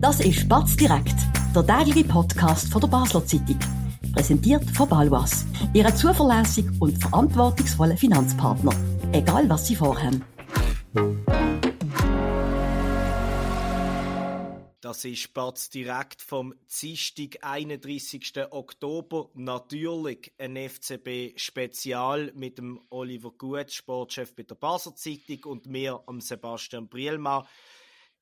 Das ist Batz direkt, der tägliche Podcast von der Basler Zeitung. Präsentiert von Balwas, Ihrem zuverlässigen und verantwortungsvollen Finanzpartner. Egal was Sie vorhaben. Das ist Spatz direkt vom Dienstag, 31. Oktober. Natürlich ein FCB-Spezial mit dem Oliver Gut, Sportchef bei der Basler Zeitung und mir, am Sebastian Brielmann.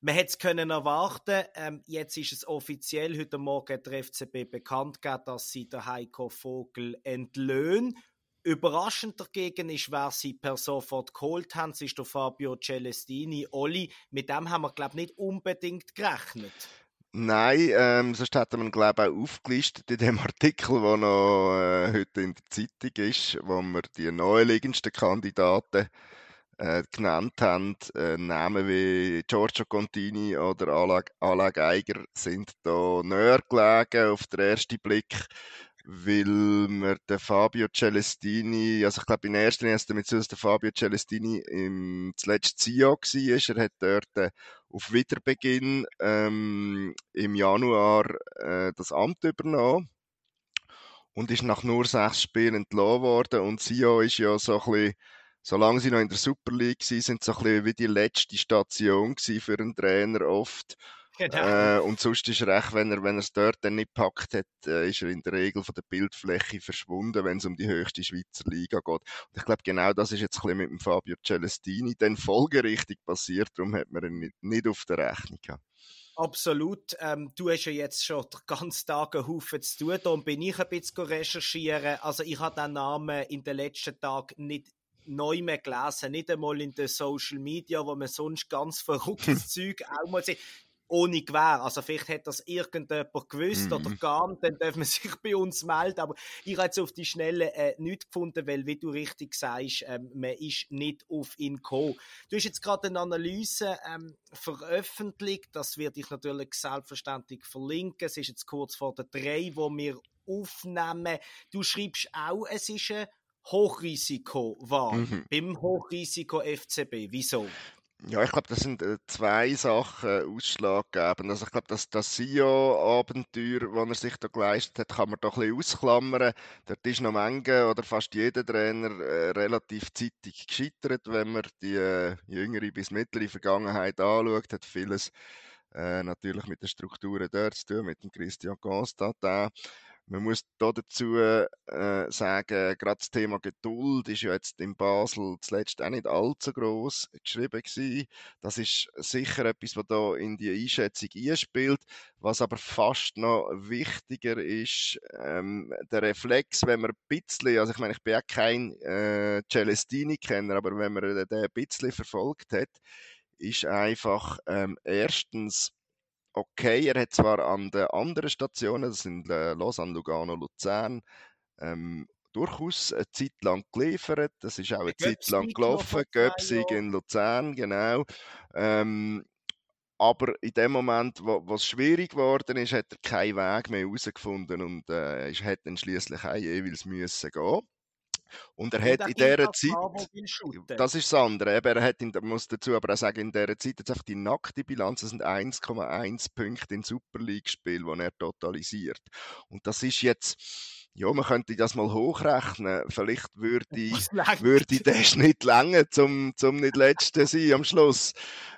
Man hätte es können erwarten. Ähm, jetzt ist es offiziell. Heute Morgen hat der FCB bekannt gegeben, dass sie den Heiko Vogel entlöhnen. Überraschend dagegen ist, wer sie per sofort geholt haben, das ist der Fabio Celestini. Oli, mit dem haben wir, glaube ich, nicht unbedingt gerechnet. Nein, ähm, sonst hätten wir glaube ich, auch aufgelistet in dem Artikel, der noch äh, heute in der Zeitung ist, wo wir die neueliegendsten Kandidaten äh, genannt haben. Äh, Namen wie Giorgio Contini oder Ala, Geiger sind da näher gelegen auf den ersten Blick, weil wir den Fabio Celestini, also ich glaube in erster Linie damit zu, dass der Fabio Celestini im zuletzt CEO war. Er hat dort äh, auf Wiederbeginn ähm, im Januar äh, das Amt übernommen und ist nach nur sechs Spielen entlassen worden und CEO ist ja so ein bisschen solange sie noch in der Super League waren, sind so ein bisschen wie die letzte Station für einen Trainer oft. Genau. Äh, und sonst ist er echt, wenn er, wenn er es dort dann nicht packt hat, äh, ist er in der Regel von der Bildfläche verschwunden, wenn es um die höchste Schweizer Liga geht. Und ich glaube, genau das ist jetzt ein bisschen mit dem Fabio Celestini dann folgerichtig passiert, darum hat man ihn nicht, nicht auf der Rechnung gehabt. Absolut. Ähm, du hast ja jetzt schon den ganzen Tag einen Haufen zu tun. Darum bin ich ein bisschen recherchieren. Also ich habe den Namen in den letzten Tagen nicht neu mehr gelesen, nicht einmal in den Social Media, wo man sonst ganz verrücktes Zeug auch mal sieht ohne Gewehr. Also vielleicht hat das irgendjemand gewusst mm. oder gar nicht, dann darf man sich bei uns melden. Aber ich habe jetzt auf die Schnelle äh, nichts gefunden, weil, wie du richtig sagst, ähm, man ist nicht auf ihn gekommen. Du hast jetzt gerade eine Analyse ähm, veröffentlicht, das werde ich natürlich selbstverständlich verlinken. Es ist jetzt kurz vor der drei, wo wir aufnehmen. Du schreibst auch, es ist ein Hochrisiko war mhm. beim Hochrisiko FCB. Wieso? Ja, ich glaube, das sind äh, zwei Sachen äh, ausschlaggebend. Also ich glaube, dass das SIO-Abenteuer, das er sich da geleistet hat, kann man doch ein bisschen ausklammern. Dort ist noch Menge oder fast jeder Trainer äh, relativ zeitig gescheitert, wenn man die äh, jüngere bis mittlere Vergangenheit anschaut, hat vieles äh, natürlich mit den Strukturen dort zu tun, mit dem Christian Constant man muss da dazu äh, sagen, gerade das Thema Geduld ist ja jetzt in Basel zuletzt auch nicht allzu groß geschrieben gewesen. Das ist sicher etwas, was da in die Einschätzung einspielt. Was aber fast noch wichtiger ist, ähm, der Reflex, wenn man ein bisschen, also ich meine, ich bin ja kein äh, Celestini-Kenner, aber wenn man den ein bisschen verfolgt hat, ist einfach ähm, erstens okay. Er hat zwar an den anderen Stationen, das sind äh, Lausanne, Lugano, Luzern, ähm, durchaus eine Zeit lang geliefert. Das ist auch eine Zeit lang gelaufen. Göpsig in Luzern, genau. Ähm, aber in dem Moment, wo, wo es schwierig geworden ist, hat er keinen Weg mehr herausgefunden und äh, hat dann schließlich auch jeweils müssen gehen. Und er hat in dieser Zeit, das ist das andere, eben, er hat, in, muss dazu aber auch sagen, in dieser Zeit jetzt einfach die nackte Bilanz, das sind 1,1 Punkte in Super League-Spiel, die er totalisiert. Und das ist jetzt, ja, man könnte das mal hochrechnen. Vielleicht würde, würde der Schnitt länger, zum, zum nicht letzte sein am Schluss.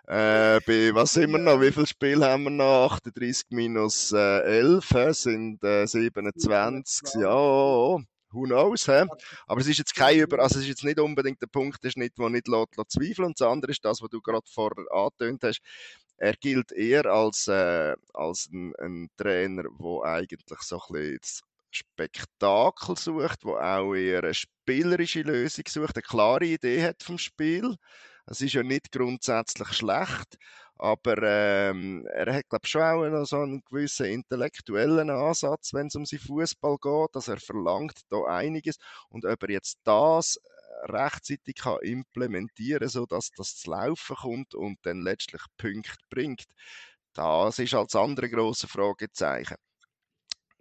Äh, bei, was sind wir noch? Wie viele Spiele haben wir noch? 38 minus äh, 11 sind äh, 27. Ja, who knows, he? aber es ist jetzt kein Über, also es ist jetzt nicht unbedingt der Punkt, der Schnitt, der nicht lässt, lässt zweifeln und das andere ist das, was du gerade vorher angetönt hast, er gilt eher als, äh, als ein, ein Trainer, der eigentlich so ein bisschen das Spektakel sucht, wo auch eher eine spielerische Lösung sucht, eine klare Idee hat vom Spiel. Es ist ja nicht grundsätzlich schlecht, aber ähm, er hat, glaube ich, schon auch noch so einen gewissen intellektuellen Ansatz, wenn es um seinen Fußball geht. Also er verlangt da einiges. Und ob er jetzt das äh, rechtzeitig kann implementieren kann, sodass das zu laufen kommt und dann letztlich Punkte bringt, das ist als andere große Fragezeichen.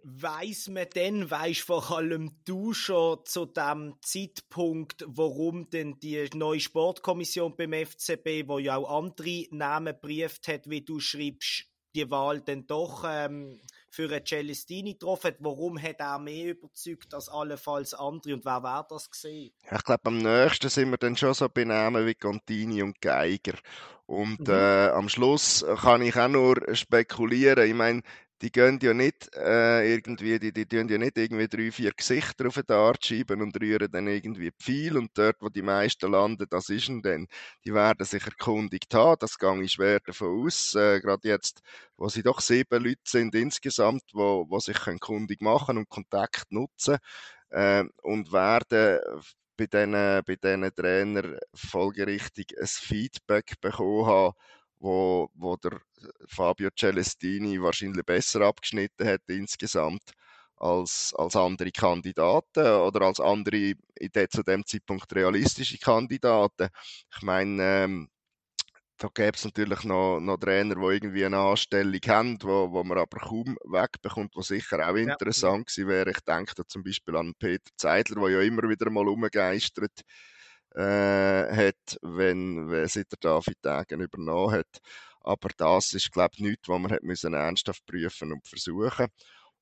Weiß man denn, weißt vor allem du schon zu dem Zeitpunkt, warum denn die neue Sportkommission beim FCB, wo ja auch andere Namen brieft hat, wie du schreibst, die Wahl dann doch ähm, für Celestini getroffen. Warum hat er mehr überzeugt als allenfalls andere und wer wäre das gesehen? Ich glaube, am nächsten sind wir dann schon so benehmen wie Contini und Geiger. Und mhm. äh, am Schluss kann ich auch nur spekulieren. Ich meine, die gehen ja nicht äh, irgendwie, die, die tun ja nicht irgendwie drei, vier Gesichter auf den Dart schieben und rühren dann irgendwie viel und dort, wo die meisten landen, das ist denn dann. Die werden sich erkundigt haben, das gehe ich schwer davon aus, äh, gerade jetzt, wo sie doch sieben Leute sind insgesamt, wo, wo sich kundig machen und Kontakt nutzen äh, und werden bei diesen, bei diesen Trainern folgerichtig ein Feedback bekommen haben, wo, wo der Fabio Celestini wahrscheinlich besser abgeschnitten hat insgesamt als, als andere Kandidaten oder als andere zu dem Zeitpunkt realistische Kandidaten. Ich meine, ähm, da gäbe es natürlich noch, noch Trainer, die irgendwie eine Anstellung haben, wo, wo man aber kaum wegbekommt, was sicher auch interessant ja. gewesen wäre. Ich denke da zum Beispiel an Peter Zeidler, der ja immer wieder mal umgeistert äh, hat, wenn, wenn seit der David Degen übernommen hat. Aber das ist, glaube ich, nichts, was man hat müssen ernsthaft prüfen und versuchen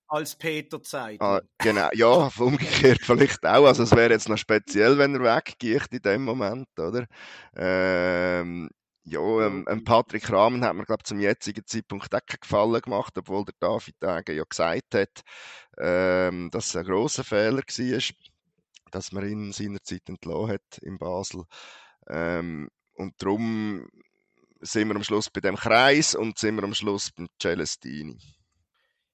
als Peter Zeit. Ah, genau, ja, umgekehrt vielleicht auch. Also es wäre jetzt noch speziell, wenn er weggeht in dem Moment, oder? Ähm, ja, ähm, ähm, Patrick Rahmen hat mir, glaube zum jetzigen Zeitpunkt auch keinen Gefallen gemacht, obwohl der David Degen ja gesagt hat, ähm, dass es ein grosser Fehler war dass man ihn seinerzeit entlassen hat in Basel. Ähm, und darum sind wir am Schluss bei dem Kreis und sind wir am Schluss beim Celestini.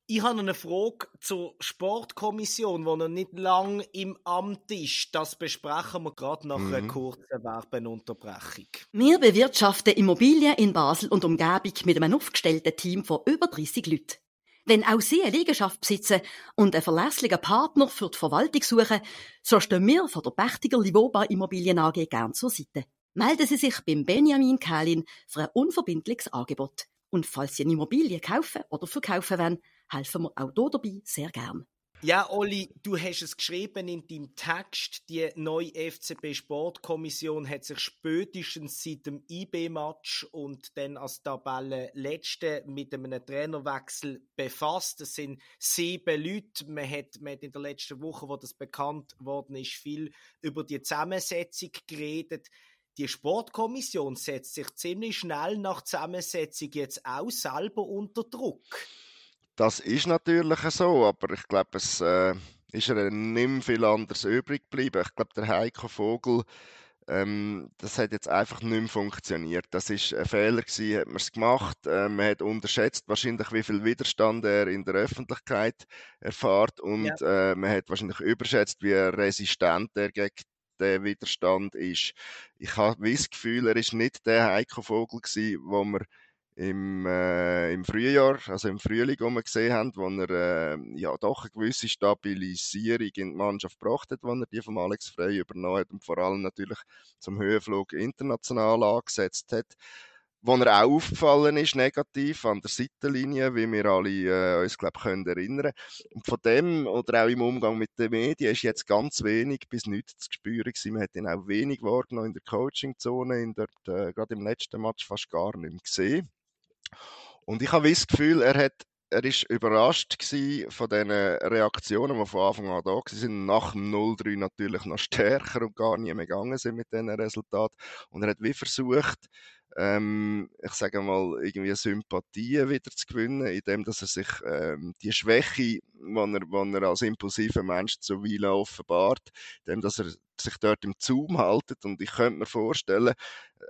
Ich habe eine Frage zur Sportkommission, die noch nicht lang im Amt ist. Das besprechen wir gerade nach mhm. einer kurzen Werbeunterbrechung. Wir bewirtschaften Immobilien in Basel und Umgebung mit einem aufgestellten Team von über 30 Leuten. Wenn auch Sie eine Liegenschaft besitzen und einen verlässlichen Partner für die Verwaltung suchen, so stehen wir von der Pächtiger Livoba Immobilien AG gern zur Seite. Melden Sie sich beim Benjamin Kählin für ein unverbindliches Angebot. Und falls Sie eine Immobilie kaufen oder verkaufen wollen, helfen wir auch hier dabei sehr gern. Ja, Olli, du hast es geschrieben in deinem Text. Die neue FCB Sportkommission hat sich spätestens seit dem IB-Match und dann als Tabellenletzte mit einem Trainerwechsel befasst. Es sind sieben Leute. Man hat, man hat in der letzten Woche, wo das bekannt worden ist, viel über die Zusammensetzung geredet. Die Sportkommission setzt sich ziemlich schnell nach Zusammensetzung jetzt auch selber unter Druck. Das ist natürlich so, aber ich glaube, es äh, ist ja nicht mehr viel anderes übrig geblieben. Ich glaube, der Heiko Vogel, ähm, das hat jetzt einfach nicht mehr funktioniert. Das ist ein Fehler gewesen, hat man es gemacht. Äh, man hat unterschätzt wahrscheinlich, wie viel Widerstand er in der Öffentlichkeit erfahrt und ja. äh, man hat wahrscheinlich überschätzt, wie resistent er gegen den Widerstand ist. Ich habe das Gefühl, er ist nicht der Heiko Vogel gewesen, wo man im, äh, im Frühjahr, also im Frühling, wo wir gesehen haben, wo er äh, ja doch eine gewisse Stabilisierung in die Mannschaft gebracht hat, wenn er die von Alex Frey übernommen hat und vor allem natürlich zum Höhenflug international angesetzt hat. Wo er auch aufgefallen ist, negativ an der Seitenlinie, wie wir alle äh, uns, glaube können erinnern. Und von dem, oder auch im Umgang mit den Medien, ist jetzt ganz wenig bis nichts zu spüren gewesen. Man hat ihn auch wenig wahrgenommen in der Coachingzone, in der, äh, gerade im letzten Match fast gar nicht mehr gesehen. Und ich habe das Gefühl, er hat er ist überrascht von den Reaktionen, die von Anfang an da waren. Nach dem 0-3 natürlich noch stärker und gar nie mehr gegangen sind mit diesen Resultaten. Und er hat wie versucht, ähm, ich sage mal, irgendwie Sympathie wieder zu gewinnen, indem dass er sich ähm, die Schwäche, die er, er als impulsiver Mensch zuweilen offenbart, indem dass er sich dort im Zoom haltet. Und ich könnte mir vorstellen,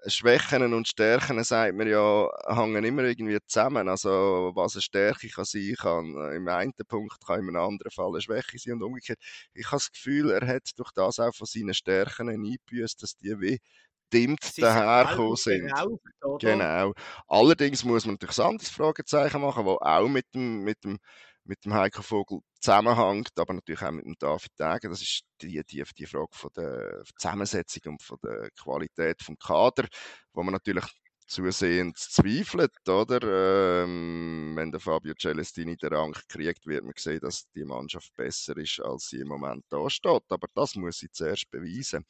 Schwächen und Stärken, sagt man ja, hängen immer irgendwie zusammen. Also, was eine Stärke kann sein kann, im einen Punkt kann in einem anderen Fall eine Schwäche sein und umgekehrt. Ich habe das Gefühl, er hat durch das auch von seinen Stärken eingebüßt, dass die wie dimmt dahergekommen sind. Genau, genau. Allerdings muss man natürlich ein anderes Fragezeichen machen, wo auch mit dem, mit dem, mit dem Heiko Vogel zusammenhängt, aber natürlich auch mit dem David Degen. Das ist die, die, die Frage von der Zusammensetzung und von der Qualität vom Kader, wo man natürlich zusehends zweifelt, oder? Ähm, wenn der Fabio Celestini den Rang kriegt, wird man sehen, dass die Mannschaft besser ist, als sie im Moment da steht. Aber das muss sie zuerst beweisen.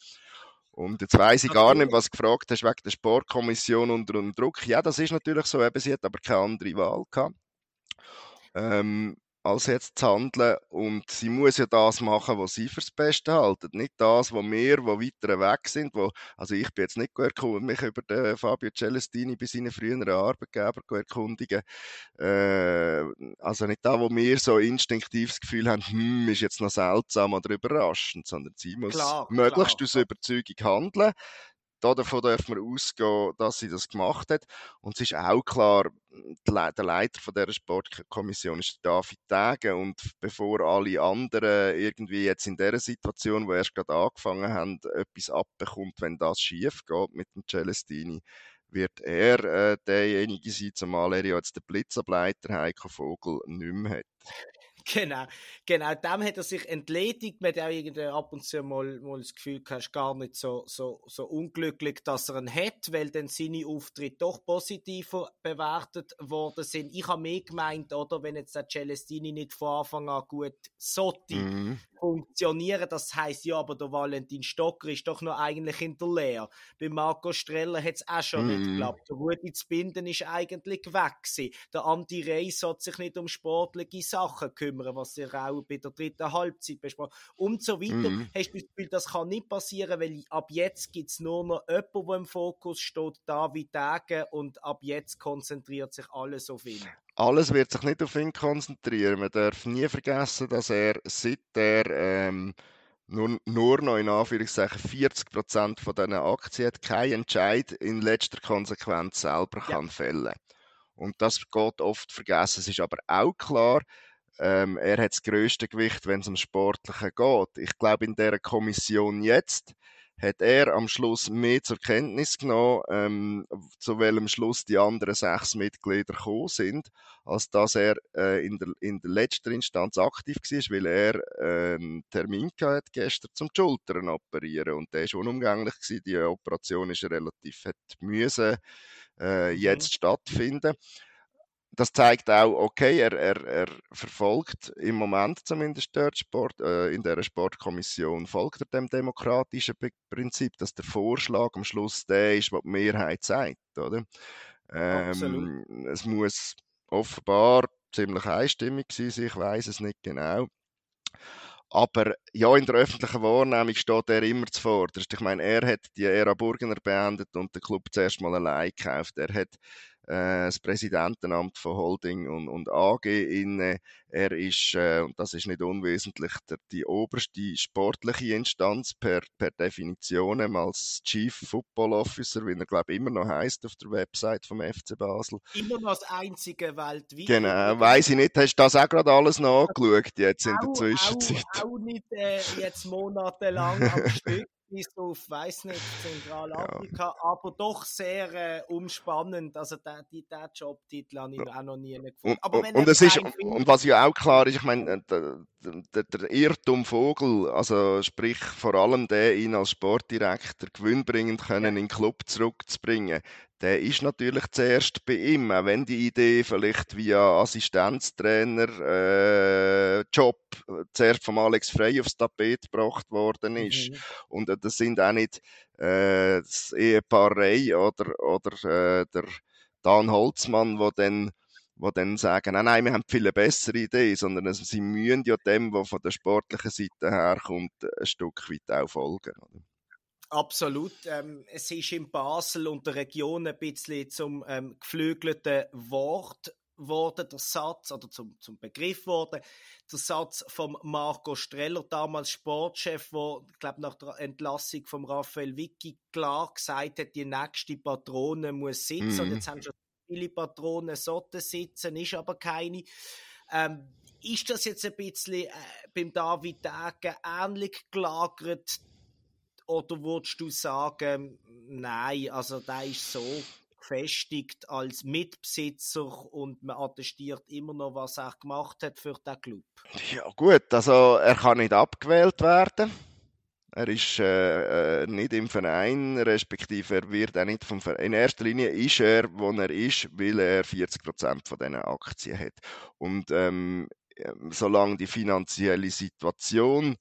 Und jetzt weiss ich gar nicht, was du gefragt hast wegen der Sportkommission unter dem Druck. Ja, das ist natürlich so, eben, sie hat aber keine andere Wahl gehabt. Ähm, als jetzt zu handeln. Und sie muss ja das machen, was sie fürs Beste halten. Nicht das, was wir, wo weiter weg sind, wo, also ich bin jetzt nicht gekommen, mich über den Fabio Celestini bei seinen früheren Arbeitgeber erkundigen. Äh, also nicht da, wo wir so instinktiv das Gefühl haben, hm, ist jetzt noch seltsam oder überraschend, sondern sie muss klar, möglichst klar. aus Überzeugung handeln davon dürfen wir ausgehen, dass sie das gemacht hat. Und es ist auch klar, der Leiter von der Sportkommission ist David Tage und bevor alle anderen irgendwie jetzt in der Situation, wo erst gerade angefangen haben, etwas abbekommt, wenn das schief geht mit dem Celestini, wird er äh, derjenige sein, zumal er ja jetzt den Blitzableiter Heiko Vogel nicht mehr hat. Genau, genau, dem hat er sich entledigt. Man hat auch irgendwie ab und zu mal, mal das Gefühl, du hast gar nicht so, so, so unglücklich, dass er ihn hat, weil dann seine Auftritte doch positiver bewertet worden sind. Ich habe mehr gemeint, oder, wenn jetzt der Celestini nicht von Anfang an gut sollte mhm. funktionieren, das heißt ja, aber der Valentin Stocker ist doch noch eigentlich hinterleer. Bei Marco Streller hat es auch schon mhm. nicht geklappt. Der Rudi Binden ist eigentlich weg gewesen. Der Andi Reis hat sich nicht um sportliche Sachen gekümmert kümmern, was sich auch bei der dritten Halbzeit besprochen und so weiter. Mhm. Hast du das Gefühl, das kann nicht passieren, weil ab jetzt gibt es nur noch jemanden, der im Fokus steht, David Tage und ab jetzt konzentriert sich alles auf ihn. Alles wird sich nicht auf ihn konzentrieren. Man darf nie vergessen, dass er seit er ähm, nur, nur noch in Anführungszeichen 40 von diesen Aktien hat, keinen Entscheid in letzter Konsequenz selber ja. kann fällen. Und das geht oft vergessen. Es ist aber auch klar, ähm, er hat das größte Gewicht, wenn es um Sportliche geht. Ich glaube, in der Kommission jetzt hat er am Schluss mehr zur Kenntnis genommen, ähm, zu welchem Schluss die anderen sechs Mitglieder gekommen sind, als dass er äh, in, der, in der letzten Instanz aktiv war, weil er äh, einen Termin hatte gestern zum Schultern operieren und der war unumgänglich gewesen. Die Operation ist relativ hat müssen äh, mhm. jetzt mhm. stattfinden das zeigt auch, okay, er, er, er verfolgt im Moment zumindest dort Sport, äh, in der Sportkommission, folgt er dem demokratischen Prinzip, dass der Vorschlag am Schluss der ist, was die Mehrheit sagt, oder? Ähm, es muss offenbar ziemlich einstimmig sein, ich weiß es nicht genau. Aber ja, in der öffentlichen Wahrnehmung steht er immer zuvorderst. Ich meine, er hat die Ära Burgener beendet und den Club zuerst mal allein gekauft. Er hat das Präsidentenamt von Holding und, und AG inne. Er ist, äh, und das ist nicht unwesentlich, der, die oberste sportliche Instanz per, per Definition als Chief Football Officer, wie er glaube ich immer noch heißt auf der Website vom FC Basel. Immer noch das einzige weltweit. Genau, weiß ich nicht, hast du das auch gerade alles nachgeschaut jetzt in der Zwischenzeit? Auch, auch nicht äh, jetzt monatelang am Stück bis auf, weiß nicht, Zentralafrika, ja. aber doch sehr äh, umspannend. Also der, der Jobtitel habe ich auch noch nie gefunden. Und, aber wenn und, es ist, und was ja auch klar ist, ich meine, äh, der, der, der, Irrtum Vogel, also sprich vor allem der, ihn als Sportdirektor gewinnbringend können in den Club zurückzubringen, der ist natürlich zuerst bei ihm, auch wenn die Idee vielleicht via Assistenztrainer äh, Job äh, zuerst von Alex Frey aufs Tapet gebracht worden ist. Mhm. Und äh, das sind auch nicht äh, das Ehepaar Rey oder, oder äh, der Dan Holzmann, wo dann wo dann sagen, nein, nein, wir haben viele bessere Ideen, sondern sie müssen ja dem, was von der sportlichen Seite herkommt, ein Stück weit auch folgen. Absolut. Ähm, es ist in Basel und der Region ein bisschen zum ähm, geflügelten Wort worden, der Satz, oder zum, zum Begriff worden, der Satz von Marco Streller, damals Sportchef, wo, ich glaube, nach der Entlassung von Raphael Vicky klar gesagt hat, die nächste Patrone muss sitzen. Mhm. Und jetzt haben schon viele Patronen sollten sitzen, ist aber keine. Ähm, ist das jetzt ein bisschen äh, beim David Degen ähnlich gelagert, oder würdest du sagen, nein, also der ist so gefestigt als Mitbesitzer und man attestiert immer noch, was er gemacht hat für den Club? Ja gut, also er kann nicht abgewählt werden. Er ist äh, äh nicht im Verein, respektive er wird auch nicht vom Verein. In erster Linie ist er, wo er ist, weil er 40% von diesen Aktien hat. Und ähm, solange die finanzielle Situation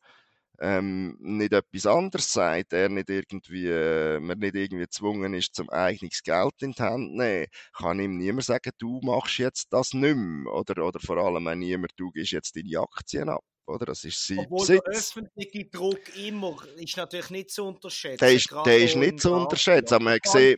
ähm, nicht etwas anderes sagt, er nicht irgendwie, äh, man nicht irgendwie gezwungen ist, zum eigenes Geld in die Hand zu nehmen, kann ihm niemand sagen, du machst jetzt das nicht mehr. Oder, oder vor allem auch niemand, du gehst jetzt deine Aktien ab oder? Das ist sein Obwohl Besitz. der öffentliche Druck immer ist natürlich nicht zu unterschätzen. Der ist, der ist nicht zu unterschätzen, aber man hat gesehen,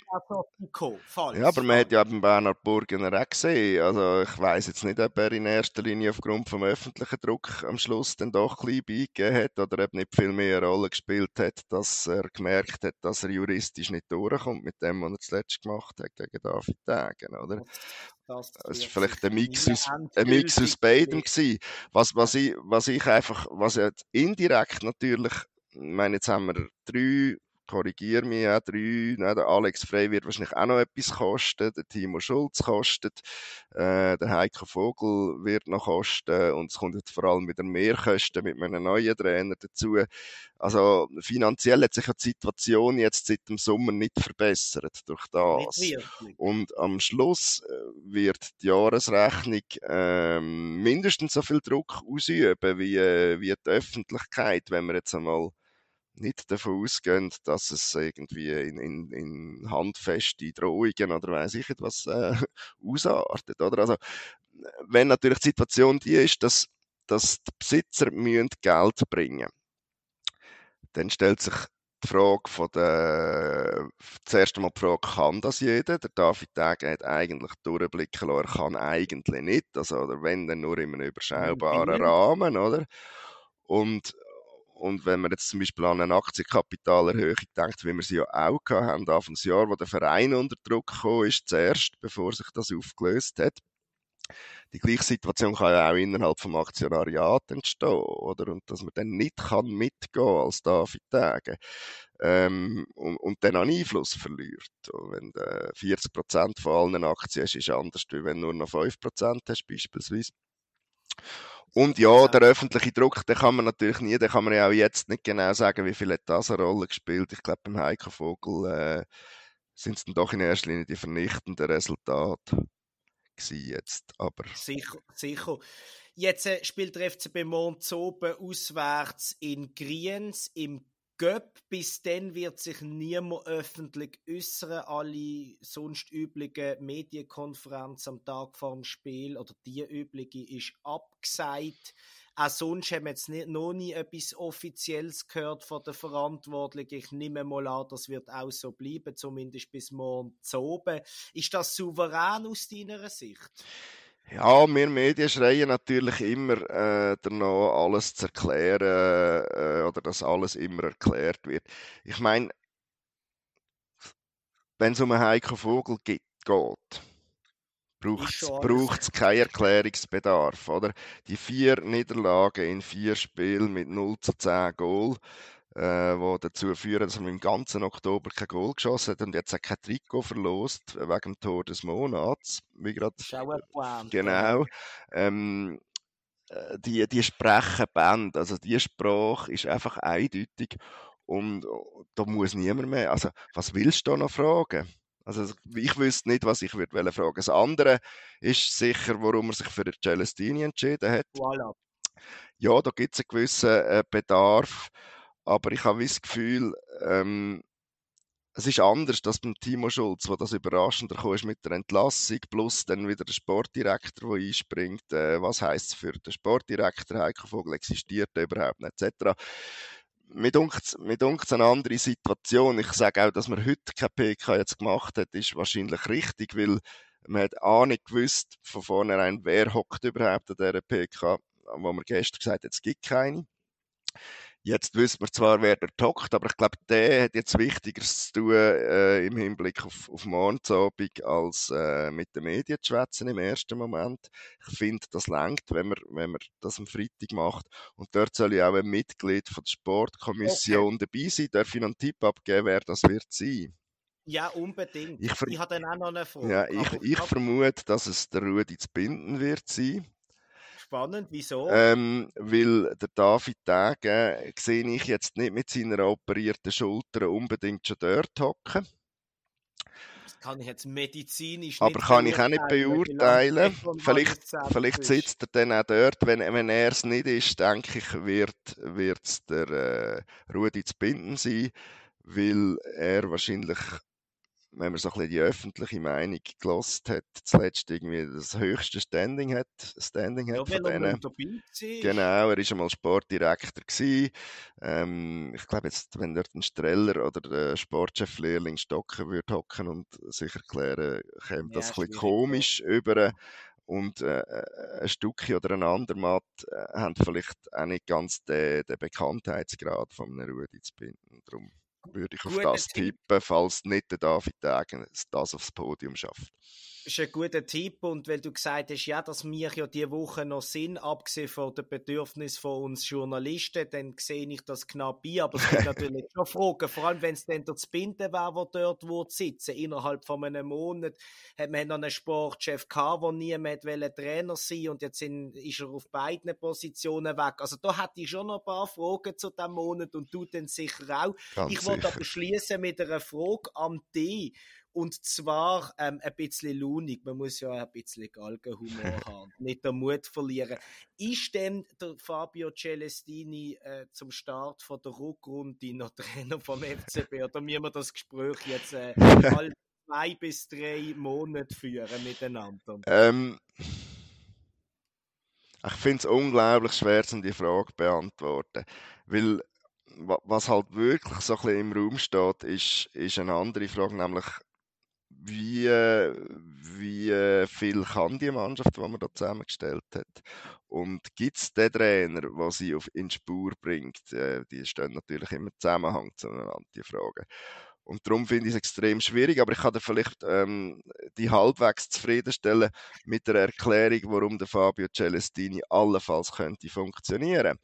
ja, aber man hat ja beim Bernhard Burgener auch gesehen, also ich weiß jetzt nicht, ob er in erster Linie aufgrund vom öffentlichen Druck am Schluss dann doch ein bisschen beigegeben hat oder ob nicht viel mehr eine Rolle gespielt hat, dass er gemerkt hat, dass er juristisch nicht durchkommt mit dem, was er zuletzt gemacht hat gegen David Degen, oder? Das, das ist vielleicht ein Mix aus, ein Mix aus beidem gewesen. Was, was ich, was ich einfach, was jetzt indirekt natürlich, ich meine, jetzt haben wir drei korrigiere mich auch, drei, ne, der Alex Frey wird wahrscheinlich auch noch etwas kosten, der Timo Schulz kostet, äh, der Heiko Vogel wird noch kosten und es kommt jetzt vor allem wieder mehr Kosten mit einem neuen Trainer dazu. Also finanziell hat sich ja die Situation jetzt seit dem Sommer nicht verbessert durch das. Und am Schluss äh, wird die Jahresrechnung ähm, mindestens so viel Druck ausüben wie, äh, wie die Öffentlichkeit, wenn wir jetzt einmal nicht davon ausgehen, dass es irgendwie in, in, in handfeste Drohungen oder weiß ich etwas äh, ausartet. Oder? Also, wenn natürlich die Situation die ist, dass, dass die Besitzer müssen Geld bringen dann stellt sich die Frage von der, zuerst einmal die Frage, kann das jeder? Der David Degen hat eigentlich durchblicken lassen, er kann eigentlich nicht, also, oder wenn, dann nur in einem überschaubaren Rahmen, oder? Und, und wenn man jetzt zum Beispiel an eine Aktienkapitalerhöhung denkt, wie wir sie ja auch haben, Anfangsjahr, wo der Verein unter Druck gekommen ist, zuerst, bevor sich das aufgelöst hat. Die gleiche Situation kann ja auch innerhalb vom Aktionariat entstehen, oder? Und dass man dann nicht kann mitgehen als David Tage. Ähm, und, und dann an Einfluss verliert. Und wenn du 40% von allen Aktien hast, ist anders, als wenn du nur noch 5% hast, beispielsweise. Und ja, der öffentliche Druck, den kann man natürlich nie, den kann man ja auch jetzt nicht genau sagen, wie viel hat das eine Rolle gespielt. Ich glaube, beim Heiko Vogel äh, sind es dann doch in erster Linie die vernichtenden Resultate jetzt. Aber sicher, sicher. Jetzt äh, spielt der FCB Montzoben auswärts in Griens im Göpp. Bis dann wird sich niemand öffentlich äußern. Alle sonst üblichen Medienkonferenzen am Tag vor dem Spiel oder die übliche ist abgesagt. Auch sonst haben wir jetzt nicht, noch nie etwas Offizielles gehört von den Verantwortlichen. Ich nehme mal an, das wird auch so bleiben, zumindest bis morgen zu oben. Ist das souverän aus deiner Sicht? Ja, wir Medien schreien natürlich immer äh, danach, alles zu erklären äh, oder dass alles immer erklärt wird. Ich meine, wenn es um einen Heiko Vogel geht, braucht es keinen Erklärungsbedarf. Oder? Die vier Niederlagen in vier Spielen mit 0 zu 10 Goal äh, wo dazu führen, dass er im ganzen Oktober kein Goal geschossen hat und jetzt auch kein Trikot verlost wegen dem Tor des Monats. Wie gerade, genau. Ähm, äh, die, die sprechen Band, also die Sprache ist einfach eindeutig und da muss niemand mehr, also was willst du da noch fragen? Also ich wüsste nicht, was ich würde fragen. Das andere ist sicher, warum er sich für Celestini entschieden hat. Voilà. Ja, da gibt es einen gewissen äh, Bedarf aber ich habe das Gefühl, ähm, es ist anders, als beim Timo Schulz, wo das überraschender ist mit der Entlassung, plus dann wieder der Sportdirektor, der einspringt. Äh, was heißt es für den Sportdirektor? Heiko Vogel existiert er überhaupt nicht, etc. Mir dunkt es eine andere Situation. Ich sage auch, dass man heute keine PK jetzt gemacht hat, ist wahrscheinlich richtig, weil man hat auch nicht gewusst von vornherein, wer hockt überhaupt an dieser PK, wo man gestern gesagt hat, es gibt keine. Jetzt wissen wir zwar, wer der tockt, aber ich glaube, der hat jetzt Wichtigeres zu tun äh, im Hinblick auf, auf Morgensabend, als äh, mit den Medien zu schwätzen im ersten Moment. Ich finde, das lenkt, wenn man, wenn man das am Freitag macht. Und dort soll ich auch ein Mitglied von der Sportkommission okay. dabei sein. Darf ich noch einen Tipp abgeben, wer das wird sein? Ja, unbedingt. Ich, ich habe dann auch noch eine Frage. Ja, ich, ich vermute, dass es der Rudi zu binden wird sein spannend. Wieso? Ähm, weil der David Tage sehe ich jetzt nicht mit seiner operierten Schulter unbedingt schon dort hocken. kann ich jetzt medizinisch Aber kann ich auch nicht beurteilen. Vielleicht, vielleicht sitzt er dann auch dort. Wenn, wenn er es nicht ist, denke ich, wird es der äh, Rudi zu binden sein, weil er wahrscheinlich wenn man so ein bisschen die öffentliche Meinung gelost hat, zuletzt irgendwie das höchste Standing hat, Standing hat ja, von denen. Genau, er war einmal Sportdirektor gewesen. Ähm, ich glaube jetzt, wenn dort ein Streller oder der Sportchef Lehrling Stocken würde hocken und sich erklären, käme das ja, ein bisschen komisch ja. über und äh, äh, ein Stückchen oder ein anderer äh, haben vielleicht auch nicht ganz den, den Bekanntheitsgrad von einem Rudi zu binden. Darum würde ich auf das tippen, falls nicht der David Degen das aufs Podium schafft ist ein guter Tipp und weil du gesagt hast, ja, dass wir ja diese Woche noch sind, abgesehen von den Bedürfnissen von uns Journalisten, dann sehe ich das knapp ein, aber es gibt natürlich schon Fragen, vor allem wenn es dann der Binden wäre, der dort wo sitzen innerhalb von einem Monat hat man noch einen Sportchef gehabt, der niemand Trainer sein und jetzt sind, ist er auf beiden Positionen weg. Also da hätte ich schon noch ein paar Fragen zu diesem Monat und du dann sicher auch. Ganz ich wollte aber schließen mit einer Frage an dich und zwar ähm, ein bisschen launig. Man muss ja ein bisschen Galgenhumor haben, nicht den Mut verlieren. Ist denn der Fabio Celestini äh, zum Start von der Rückrunde noch Trainer vom FCB? Oder müssen wir das Gespräch jetzt äh, alle zwei bis drei Monate führen miteinander? Ähm, ich finde es unglaublich schwer, die Frage zu beantworten. Weil was halt wirklich so ein bisschen im Raum steht, ist, ist eine andere Frage, nämlich wie, wie viel kann die Mannschaft, die man da zusammengestellt hat? Und gibt es den Trainer, der sie auf, in Spur bringt? Äh, die stehen natürlich immer im Zusammenhang zueinander, die Fragen. Und darum finde ich es extrem schwierig, aber ich kann dir vielleicht ähm, die halbwegs zufriedenstellen mit der Erklärung, warum der Fabio Celestini allenfalls könnte funktionieren.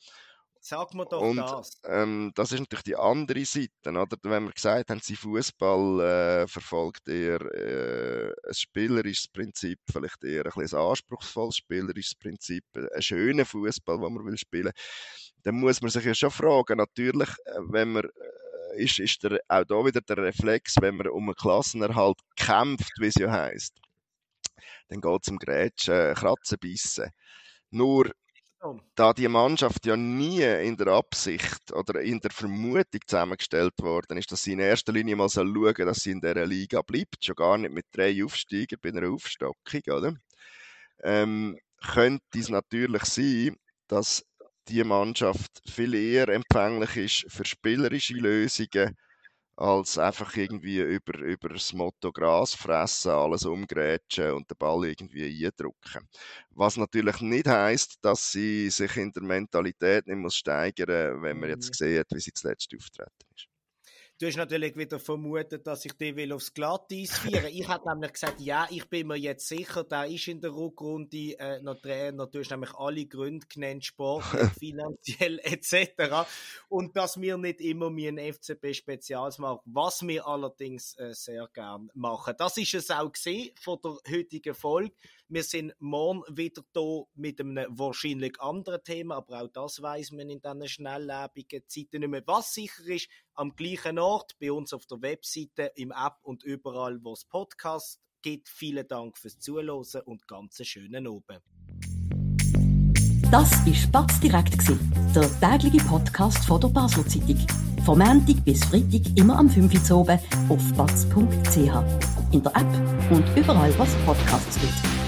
Sag mir doch und, das. Ähm, das ist natürlich die andere Seite. Oder? Wenn wir gesagt haben, sie Fußball äh, verfolgt eher äh, ein spielerisches Prinzip, vielleicht eher ein, ein anspruchsvolles spielerisches Prinzip, ein schöner Fußball, den man will spielen, dann muss man sich ja schon fragen. Natürlich, äh, wenn man äh, ist, ist der, auch da wieder der Reflex, wenn man um einen Klassenerhalt kämpft, wie es ja heisst, dann geht es um Grätschen, Kratzen, Bissen. Nur da die Mannschaft ja nie in der Absicht oder in der Vermutung zusammengestellt worden ist, dass sie in erster Linie mal schauen soll, dass sie in dieser Liga bleibt, schon gar nicht mit drei Aufsteigern bei einer Aufstockung, oder? Ähm, könnte es natürlich sein, dass die Mannschaft viel eher empfänglich ist für spielerische Lösungen, als einfach irgendwie über, über das Motto Gras fressen, alles umgrätschen und den Ball irgendwie eindrücken. Was natürlich nicht heißt, dass sie sich in der Mentalität nicht muss steigern, wenn man jetzt mhm. sieht, wie sie zuletzt auftreten ist. Du hast natürlich wieder vermutet, dass ich den will aufs Glatteis führen Ich habe nämlich gesagt, ja, ich bin mir jetzt sicher, der ist in der Rückrunde äh, noch Trainer. Du hast nämlich alle Gründe genannt, Sport, finanziell etc. Und dass wir nicht immer mir ein FCB-Spezials machen, was wir allerdings äh, sehr gern machen. Das ist es auch gesehen von der heutigen Folge. Wir sind morgen wieder da mit einem wahrscheinlich anderen Thema, aber auch das weiß man in diesen schnelllebigen Zeiten nicht mehr. Was sicher ist, am gleichen Ort, bei uns auf der Webseite, im App und überall, wo es Podcasts gibt. Vielen Dank fürs Zuhören und ganz einen schönen Abend. Das war Spatz direkt, der tägliche Podcast von der Basler Zeitung. Vom Montag bis Freitag immer am 5 Uhr oben auf batz.ch. In der App und überall, was Podcasts gibt.